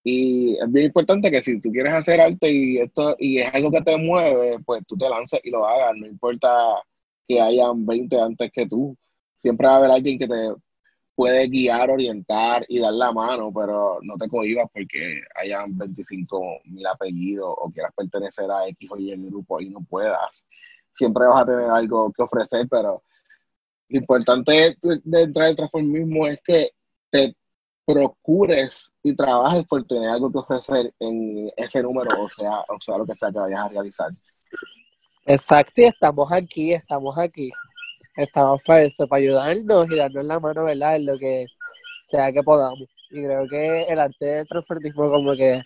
Y es bien importante que si tú quieres hacer arte y esto y es algo que te mueve, pues tú te lances y lo hagas, no importa que hayan 20 antes que tú. Siempre va a haber alguien que te puede guiar, orientar y dar la mano, pero no te cohibas porque hayan 25 mil apellidos o quieras pertenecer a X o Y grupo y no puedas. Siempre vas a tener algo que ofrecer, pero lo importante de entrar al transformismo es que te procures y trabajes por tener algo que ofrecer en ese número, o sea, o sea, lo que sea que vayas a realizar. Exacto, y estamos aquí, estamos aquí estamos para eso, para ayudarnos y darnos la mano, ¿verdad? En lo que sea que podamos. Y creo que el arte del transformismo como que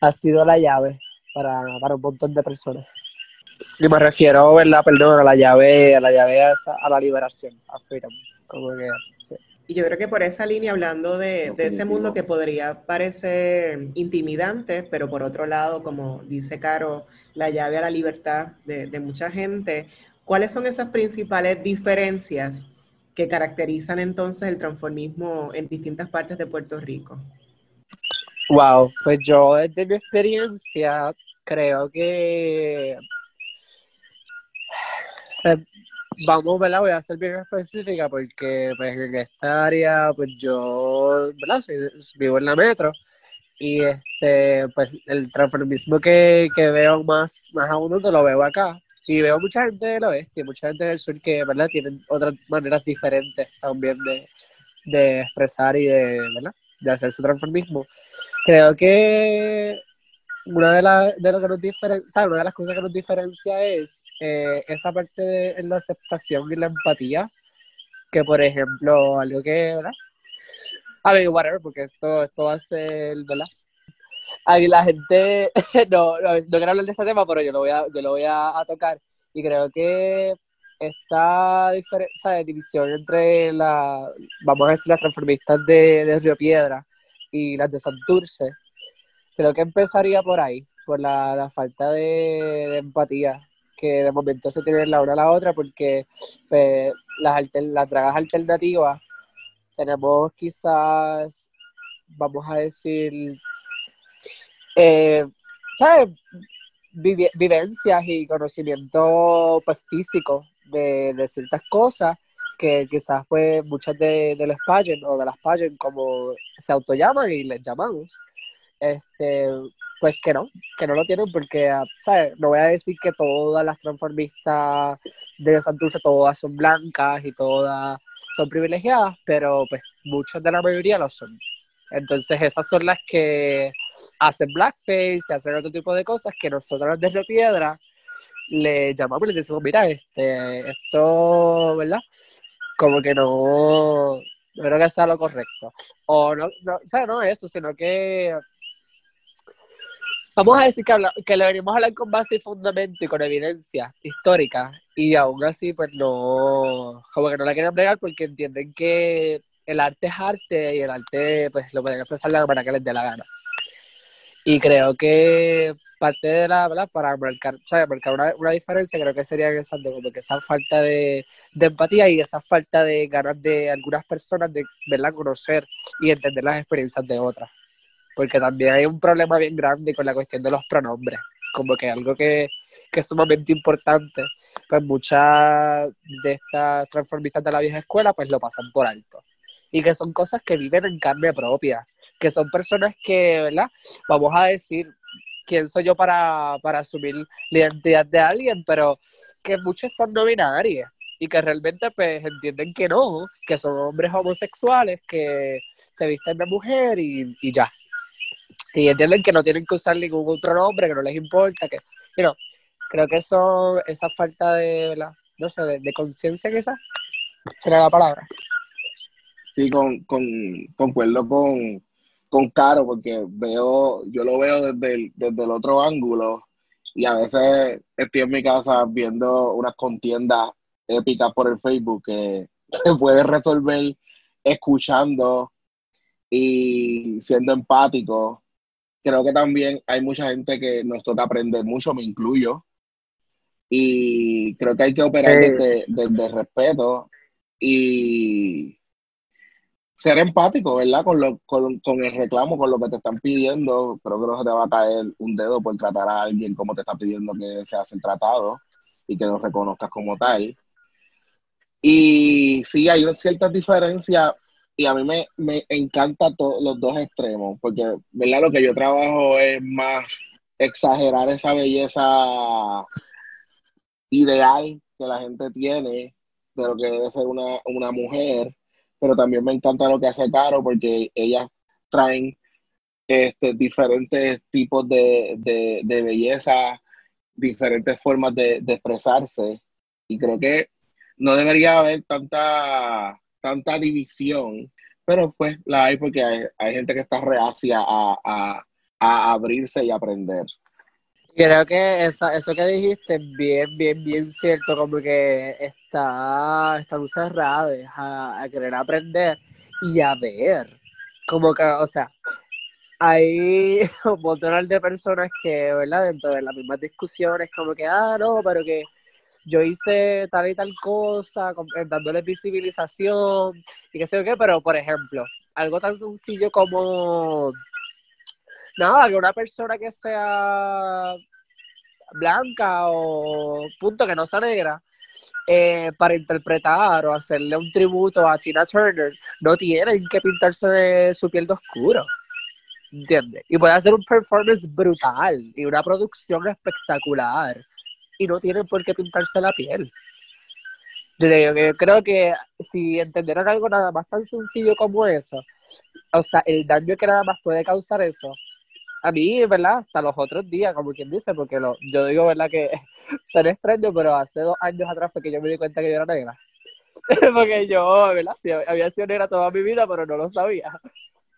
ha sido la llave para, un montón de personas. Y me refiero, ¿verdad? Perdón, a la llave, a la llave a, a la liberación, a freedom. Como que, Y yo creo que por esa línea, hablando de, de, ese mundo que podría parecer intimidante, pero por otro lado, como dice Caro, la llave a la libertad de, de mucha gente, ¿Cuáles son esas principales diferencias que caracterizan entonces el transformismo en distintas partes de Puerto Rico? Wow, pues yo desde mi experiencia creo que eh, vamos, ¿verdad? Voy a ser bien específica porque pues, en esta área, pues yo, ¿verdad? vivo en la metro y este, pues el transformismo que, que veo más, más a uno te lo veo acá. Y veo mucha gente del oeste, mucha gente del sur que, ¿verdad? Tienen otras maneras diferentes también de, de expresar y de, ¿verdad? De hacer su transformismo. Creo que una de, la, de, lo que nos diferencia, una de las cosas que nos diferencia es eh, esa parte de la aceptación y la empatía, que por ejemplo, algo que, ¿verdad? A ver, whatever, porque esto, esto va a ser, ¿verdad? Ahí la gente, [LAUGHS] no, no, quiero hablar de este tema, pero yo lo voy a, yo lo voy a, tocar. Y creo que esta diferencia división entre la, vamos a decir, las transformistas de, de Río Piedra y las de Santurce, creo que empezaría por ahí, por la, la falta de, empatía que de momento se tiene la una a la otra, porque pues, las, las dragas alternativas tenemos quizás vamos a decir, eh, ¿sabes? vivencias y conocimiento pues, físico de, ciertas cosas que quizás pues muchas de, de pageant o de las pageant como se autollaman y les llamamos, este, pues que no, que no lo tienen porque, ¿sabes? No voy a decir que todas las transformistas de Santurce, todas son blancas y todas son privilegiadas, pero pues muchas de la mayoría lo son. Entonces esas son las que hacen blackface y hacen otro tipo de cosas que nosotros desde Piedra le llamamos y le decimos, mira, este, esto, ¿verdad? Como que no, no creo que sea lo correcto. O no, no, o sea, no eso, sino que Vamos a decir que, que le venimos a hablar con base y fundamento y con evidencia histórica y aún así pues no, como que no la quieren plegar porque entienden que el arte es arte y el arte pues lo pueden expresar de la manera que les dé la gana. Y creo que parte de la, ¿verdad? Para marcar, marcar una, una, diferencia creo que sería esa, como que esa falta de, empatía y esa falta de ganas de algunas personas de, ¿verdad? Conocer y entender las experiencias de otras porque también hay un problema bien grande con la cuestión de los pronombres, como que algo que, que es sumamente importante, pues muchas de estas transformistas de la vieja escuela pues lo pasan por alto. Y que son cosas que viven en carne propia, que son personas que, ¿verdad? Vamos a decir, ¿quién soy yo para, para asumir la identidad de alguien? Pero que muchos son no binarias y que realmente pues entienden que no, que son hombres homosexuales que se visten de mujer y, y ya y entienden que no tienen que usar ningún otro nombre, que no les importa, que, you creo que eso, esa falta de, no sé, de, conciencia quizás, será la palabra. Sí, con, con, concuerdo con, con Caro, porque veo, yo lo veo desde el, desde el otro ángulo, y a veces estoy en mi casa viendo unas contiendas épicas por el Facebook que [LAUGHS] se puede resolver escuchando y siendo empático creo que también hay mucha gente que nos toca aprender mucho, me incluyo. Y creo que hay que operar desde, desde, respeto y ser empático, ¿verdad? Con, lo, con, con, el reclamo, con lo que te están pidiendo. Creo que no se te va a caer un dedo por tratar a alguien como te está pidiendo que se hace el tratado y que lo reconozcas como tal. Y sí, hay ciertas diferencias y a mí me, me encanta los dos extremos, porque, ¿verdad? Lo que yo trabajo es más exagerar esa belleza ideal que la gente tiene de lo que debe ser una, una mujer, pero también me encanta lo que hace Caro porque ellas traen este, diferentes tipos de, de, de belleza, diferentes formas de, de expresarse, y creo que no debería haber tanta tanta división, pero pues la hay porque hay, gente que está reacia a, abrirse y aprender. Creo que esa, eso que dijiste es bien, bien, bien cierto, como que está, están cerrados a, a querer aprender y a ver. Como que, o sea, hay [LAUGHS] un montón de personas que, ¿verdad? Dentro de las mismas discusiones, como que, ah, no, pero que yo hice tal y tal cosa, eh, dándole visibilización y qué sé yo qué, pero por ejemplo, algo tan sencillo como, nada, que una persona que sea blanca o punto que no sea negra, eh, para interpretar o hacerle un tributo a Tina Turner, no tienen que pintarse de su piel de oscuro. ¿Entiendes? Y puede hacer un performance brutal y una producción espectacular y no tienen por qué pintarse la piel. Yo creo que si entendieran algo nada más tan sencillo como eso, o sea, el daño que nada más puede causar eso, a mí, ¿verdad? Hasta los otros días, como quien dice, porque lo, yo digo, ¿verdad? Que [LAUGHS] son extraño, pero hace dos años atrás fue que yo me di cuenta que yo era negra. [LAUGHS] porque yo, ¿verdad? Había sido negra toda mi vida, pero no lo sabía.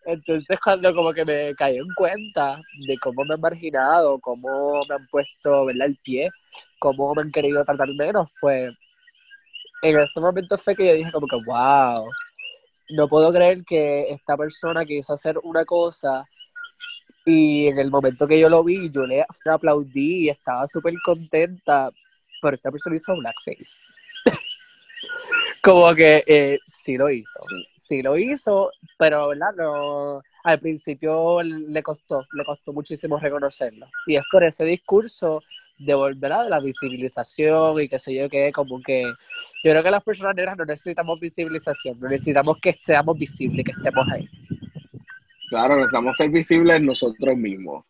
Entonces cuando como que me caí en cuenta de cómo me han marginado, cómo me han puesto ¿verdad? el pie, cómo me han querido tratar menos, pues en ese momento fue que yo dije como que wow, no puedo creer que esta persona quiso hacer una cosa y en el momento que yo lo vi, yo le aplaudí y estaba súper contenta, pero esta persona hizo blackface. [LAUGHS] como que eh, sí lo hizo sí lo hizo, pero ¿verdad? No, al principio le costó, le costó muchísimo reconocerlo. Y es por ese discurso de volver a la visibilización y qué sé yo qué, como que yo creo que las personas negras no necesitamos visibilización, no necesitamos que seamos visibles, que estemos ahí. Claro, necesitamos ser visibles nosotros mismos.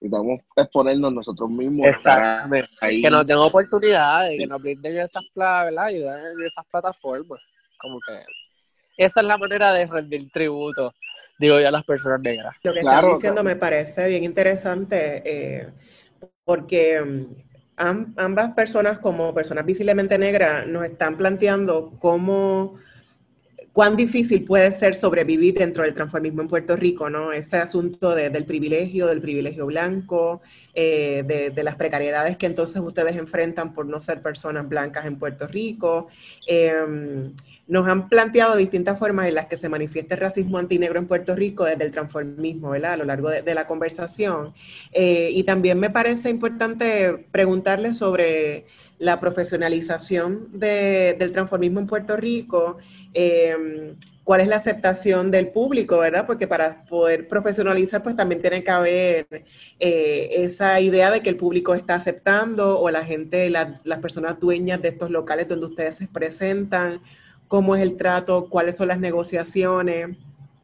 Necesitamos exponernos nosotros mismos. Exactamente. Que nos den oportunidades, que nos brinden esas, ¿verdad? en esas plataformas. Como que esa es la manera de rendir tributo, digo yo, a las personas negras. Lo que estás diciendo me parece bien interesante. Eh, porque mm, ambas personas como personas visiblemente negras nos están planteando cómo cuán difícil puede ser sobrevivir dentro del transformismo en Puerto Rico, ¿no? Ese asunto del privilegio, del privilegio blanco, eh, de, las precariedades que entonces ustedes enfrentan por no ser personas blancas en Puerto Rico. Em, nos han planteado distintas formas en las que se manifiesta el racismo antinegro en Puerto Rico desde el transformismo, ¿verdad? A lo largo de, la conversación. Eh, y también me parece importante preguntarle sobre la profesionalización del transformismo en Puerto Rico. Eh, cuál es la aceptación del público, ¿verdad? Porque para poder profesionalizar, pues también tiene que haber eh, esa idea de que el público está aceptando o la gente, las personas dueñas de estos locales donde ustedes se presentan, cómo es el trato, cuáles son las negociaciones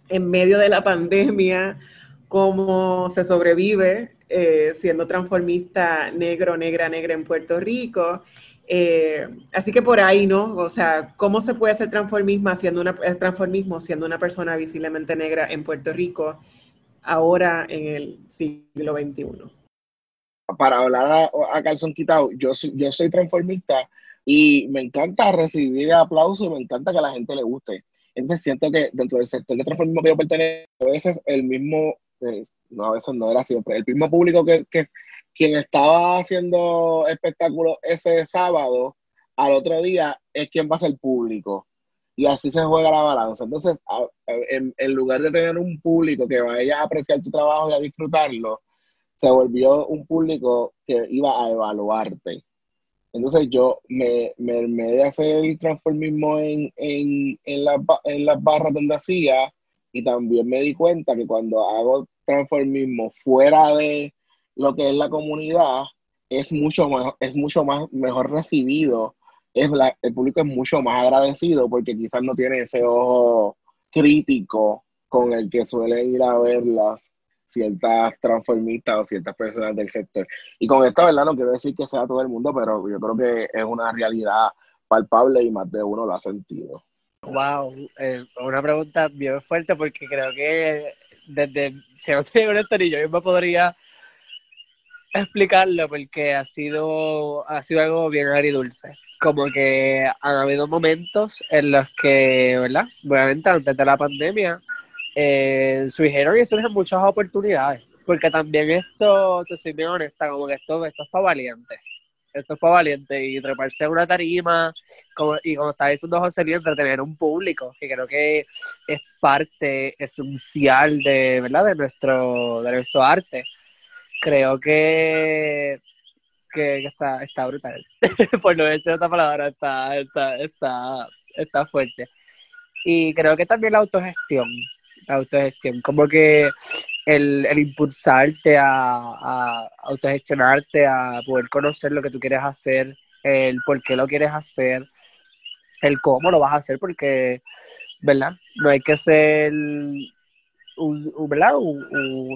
en medio de la pandemia, cómo se sobrevive eh, siendo transformista negro, negra, negra en Puerto Rico. Eh, así que por ahí, ¿no? O sea, ¿cómo se puede hacer transformismo siendo una, eh, transformismo siendo una persona visiblemente negra en Puerto Rico ahora en el siglo XXI? Para hablar a, a calzón quitado, yo, yo soy transformista y me encanta recibir aplausos y me encanta que a la gente le guste. Entonces siento que dentro del sector de transformismo que yo pertenezco, a veces el mismo, eh, no, a veces no era siempre, el mismo público que, que quien estaba haciendo espectáculos ese sábado, al otro día es quien va a ser público. Y así se juega la balanza. Entonces, en, en, lugar de tener un público que vaya a apreciar tu trabajo y a disfrutarlo, se volvió un público que iba a evaluarte. Entonces yo me, me, me de hacer el transformismo en, en, en, en las barras donde hacía y también me di cuenta que cuando hago transformismo fuera de lo que es la comunidad, es mucho más, es mucho más mejor recibido, es el público es mucho más agradecido porque quizás no tiene ese ojo crítico con el que suelen ir a verlas ciertas transformistas o ciertas personas del sector. Y con esto, ¿verdad? No quiero decir que sea todo el mundo, pero yo creo que es una realidad palpable y más de uno lo ha sentido. Wow, eh, una pregunta bien fuerte porque creo que desde, si no soy honesto, ni yo mismo podría explicarlo porque ha sido, ha sido algo bien agridulce. Como que han habido momentos en los que, ¿verdad? Obviamente antes de la pandemia, eh, y surgen muchas oportunidades. Porque también esto, te soy bien honesta, como que esto, esto es para valientes. Esto es para valientes y treparse a una tarima, como, y como está diciendo José Luis, entretener un público, que creo que es parte esencial de, ¿verdad? de, nuestro, de nuestro arte. Creo que, que, está, está brutal. [LAUGHS] Por no decir otra palabra, está, está, está, está fuerte. Y creo que también la autogestión autogestión, como que el, impulsarte a, autogestionarte, a poder conocer lo que tú quieres hacer, el por qué lo quieres hacer, el cómo lo vas a hacer, porque, ¿verdad? No hay que ser, ¿verdad?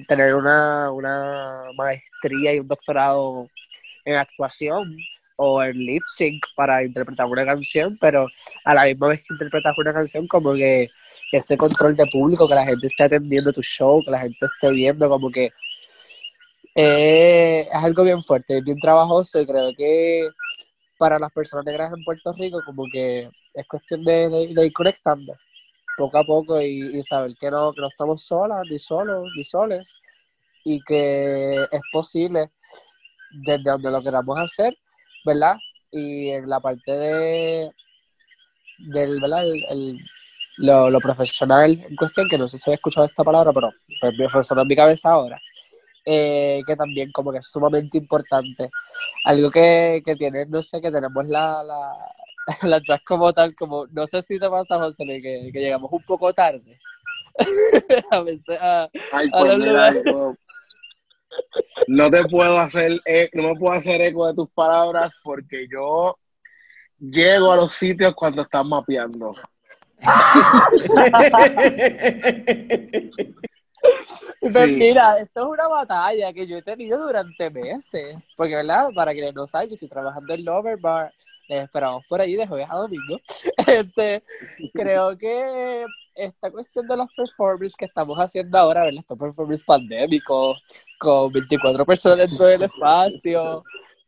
tener una, una maestría y un doctorado en actuación o en lip sync para interpretar una canción, pero a la misma vez que interpretas una canción, como que ese control de público, que la gente esté atendiendo tu show, que la gente esté viendo, como que eh, es algo bien fuerte, bien trabajoso y creo que para las personas negras en Puerto Rico como que es cuestión de, ir conectando poco a poco y, saber que no, que no estamos solas, ni solos, ni soles y que es posible desde donde lo queramos hacer, ¿verdad? Y en la parte de del, ¿verdad? Lo, lo, profesional en cuestión, que no sé si había escuchado esta palabra, pero pues me en mi cabeza ahora, eh, que también como que es sumamente importante. Algo que, que tiene, no sé, que tenemos la, la, [LAUGHS] la como tal, como, no sé si te pasa, José, que, que llegamos un poco tarde. [LAUGHS] a veces a, Ay, a pues mira, yo- no te puedo hacer, e- no me puedo hacer eco de tus palabras porque yo llego a los sitios cuando están mapeando. [LAUGHS] Pues Sí. mira, esto es una batalla que yo he tenido durante meses. Porque, ¿verdad? Para quienes no saben, yo estoy trabajando en Lover Bar. Les esperamos por allí de jueves a domingo. [LAUGHS] Este, creo que esta cuestión de los performances que estamos haciendo ahora, ¿verdad? Estos performances pandémicos, con 24 personas dentro del espacio,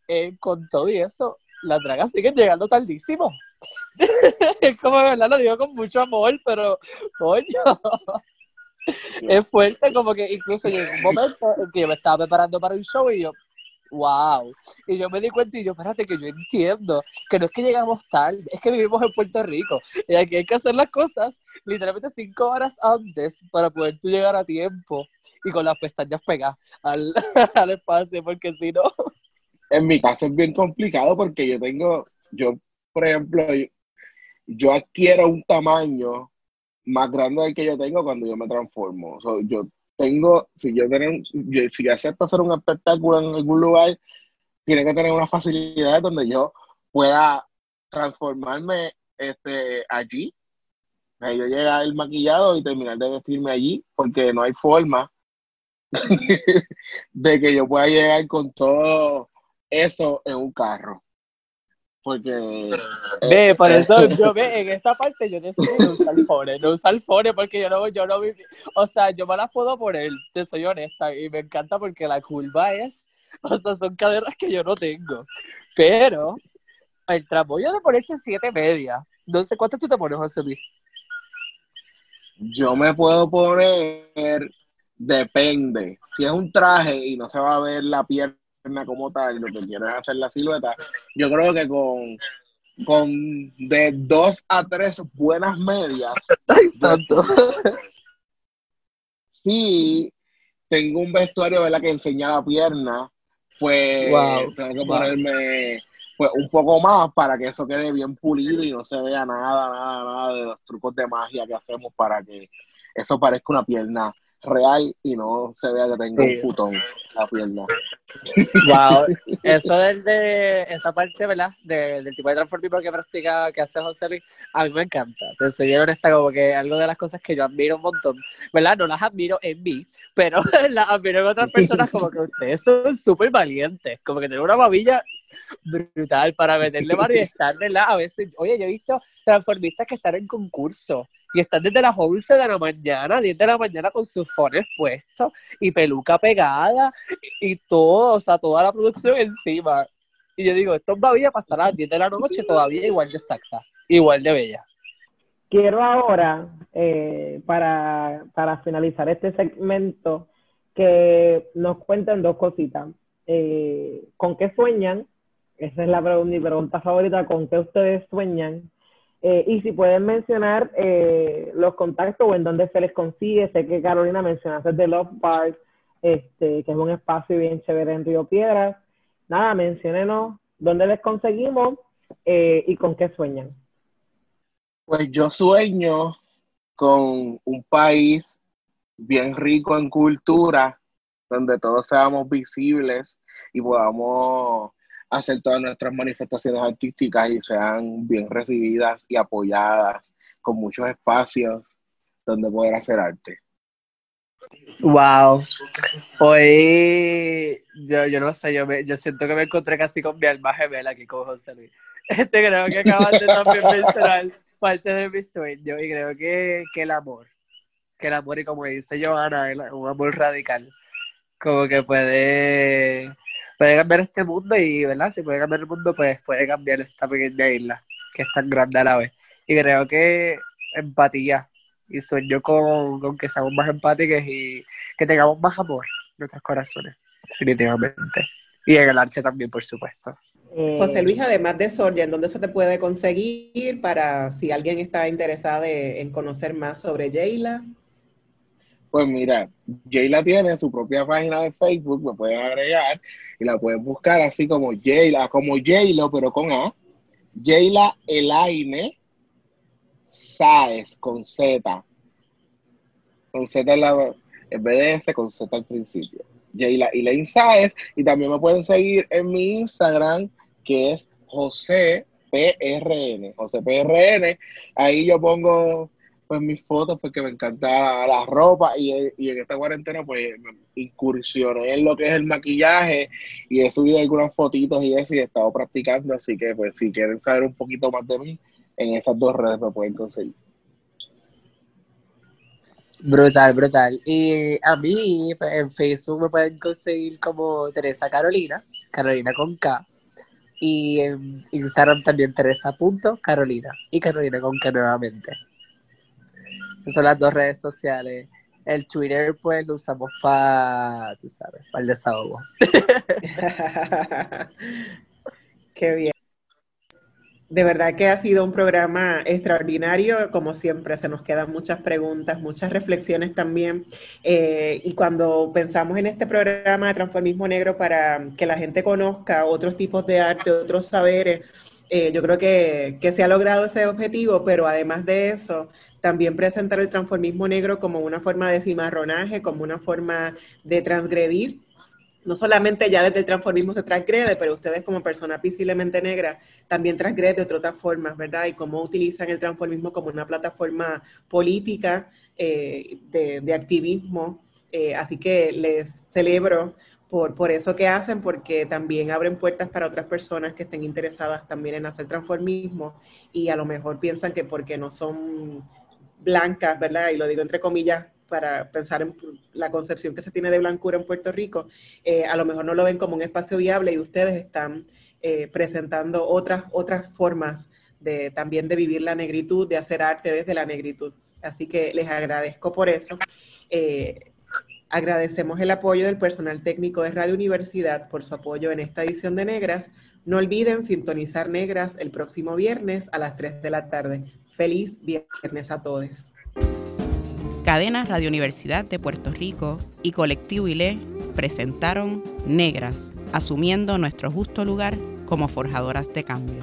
eh, con todo y eso, las dragas siguen llegando tardísimo. [LAUGHS] es como, ¿verdad? Lo digo con mucho amor, pero, coño. Es fuerte, como que incluso llegó un momento en que yo me estaba preparando para un show y yo, wow. Y yo me di cuenta y yo, espérate, que yo entiendo que no es que llegamos tarde, es que vivimos en Puerto Rico y aquí hay que hacer las cosas literalmente cinco horas antes para poder tú llegar a tiempo y con las pestañas pegadas al, [LAUGHS] al espacio, porque si no, En mi caso es bien complicado porque yo tengo, yo, por ejemplo, yo, adquiero un tamaño más grande del que yo tengo cuando yo me transformo. So, yo tengo, si yo, yo- si acepto hacer un espectáculo en algún lugar, tiene que tener unas facilidades donde yo pueda transformarme este, allí. O sea, yo llegar el maquillado y terminar de vestirme allí, porque no hay forma [LAUGHS] de que yo pueda llegar con todo eso en un carro. Porque ve, por eso yo [LAUGHS] ve, en esta parte yo decidí no usar fone, no usar fone porque yo no, yo no viví, o sea, yo me las puedo poner, te soy honesta, y me encanta porque la curva es, [LAUGHS] o sea, son caderas que yo no tengo, pero el tramoyo de ponerse siete media, no sé cuánto tú te pones, José Luis. yo me puedo poner, depende. Si es un traje y no se va a ver la pierna como tal, lo que quiero es hacer la silueta, yo creo que con, con de dos a tres buenas medias, [LAUGHS] santo. [LAUGHS] si tengo un vestuario ¿verdad? que enseña la pierna, pues Wow, tengo que ponerme pues, un poco más para que eso quede bien pulido y no se vea nada, nada, nada de los trucos de magia que hacemos para que eso parezca una pierna real y no se vea que tengo Sí. un putón en la pierna. Wow, [LAUGHS] eso del de esa parte, ¿verdad? De- del tipo de transformismo que practica, que hace José Luis, a mí me encanta. Te soy honesta, como que algo de las cosas que yo admiro un montón, ¿verdad? No las admiro en mí, pero [LAUGHS] las admiro en otras personas, como que ustedes son súper valientes, como que tienen una babilla brutal para meterle mano y estar, ¿verdad? A veces, oye, yo he visto transformistas que están en concurso y están desde las 11 de la mañana, 10 de la mañana con sus fones puestos y peluca pegada y todo, o sea, toda la producción encima. Y yo digo, esto es babilla para estar a las 10 de la noche todavía igual de exacta, igual de bella. Quiero ahora, eh, para, para finalizar este segmento, que nos cuenten dos cositas. Eh, ¿Con qué sueñan? Esa es la mi pregunta favorita, ¿con qué ustedes sueñan? Eh, y si pueden mencionar eh, los contactos o en dónde se les consigue. Sé que Carolina mencionaste de Love Park, este, que es un espacio bien chévere en Río Piedras. Nada, menciónenos dónde les conseguimos eh, y con qué sueñan. Pues yo sueño con un país bien rico en cultura, donde todos seamos visibles y podamos hacer todas nuestras manifestaciones artísticas y sean bien recibidas y apoyadas con muchos espacios donde poder hacer arte. Wow. Hoy, yo, yo no sé, yo, me, yo siento que me encontré casi con mi alma gemela aquí con José Luis. Este creo que acabas de también mencionar parte de mi sueño y creo que, que el amor, que el amor y como dice Johanna, un amor radical, como que puede, puede cambiar este mundo y, ¿verdad? Si puede cambiar el mundo, pues puede cambiar esta pequeña isla que es tan grande a la vez. Y creo que empatía y sueño con, con que seamos más empáticos y que tengamos más amor en nuestros corazones, definitivamente. Y en el arte también, por supuesto. Eh, José Luis, además de Sorja, ¿en dónde se te puede conseguir para si alguien está interesado en conocer más sobre Jayla? Pues mira, Jayla tiene su propia página de Facebook, me pueden agregar y la pueden buscar así como Jayla, como Jaylo, pero con A. Jayla Elaine Saez con Z. con Z en, la, en vez de con Z al principio. y Elaine Saez, y también me pueden seguir en mi Instagram, que es José PRN, José PRN, ahí yo pongo pues mis fotos porque me encanta la ropa y, en esta cuarentena pues incursioné en lo que es el maquillaje y he subido algunas fotitos y eso y he estado practicando, así que pues si quieren saber un poquito más de mí, en esas dos redes me pueden conseguir. Brutal, brutal. Y a mí pues, en Facebook me pueden conseguir como Teresa Carolina, Carolina con K. Y en Instagram también Teresa Carolina y Carolina con K nuevamente son las dos redes sociales. El Twitter, pues, lo usamos para, tú sabes, para el desahogo. [LAUGHS] Qué bien. De verdad que ha sido un programa extraordinario, como siempre, se nos quedan muchas preguntas, muchas reflexiones también. Eh, y cuando pensamos en este programa de Transformismo Negro para que la gente conozca otros tipos de arte, otros saberes, eh, yo creo que, que, se ha logrado ese objetivo, pero además de eso, también presentar el transformismo negro como una forma de cimarronaje, como una forma de transgredir. No solamente ya desde el transformismo se transgrede, pero ustedes como personas visiblemente negras también transgreden de otras formas, ¿verdad? Y cómo utilizan el transformismo como una plataforma política eh, de, activismo. Eh, así que les celebro por, por, eso que hacen, porque también abren puertas para otras personas que estén interesadas también en hacer transformismo y a lo mejor piensan que porque no son blancas, ¿verdad? Y lo digo entre comillas para pensar en la concepción que se tiene de blancura en Puerto Rico, eh, a lo mejor no lo ven como un espacio viable y ustedes están eh, presentando otras, otras formas de, también de vivir la negritud, de hacer arte desde la negritud. Así que les agradezco por eso. Eh, agradecemos el apoyo del personal técnico de Radio Universidad por su apoyo en esta edición de Negras. No olviden sintonizar Negras el próximo viernes a las 3 de la tarde. Feliz viernes a todos. Cadena Radio Universidad de Puerto Rico y Colectivo ILE presentaron Negras, asumiendo nuestro justo lugar como forjadoras de cambio.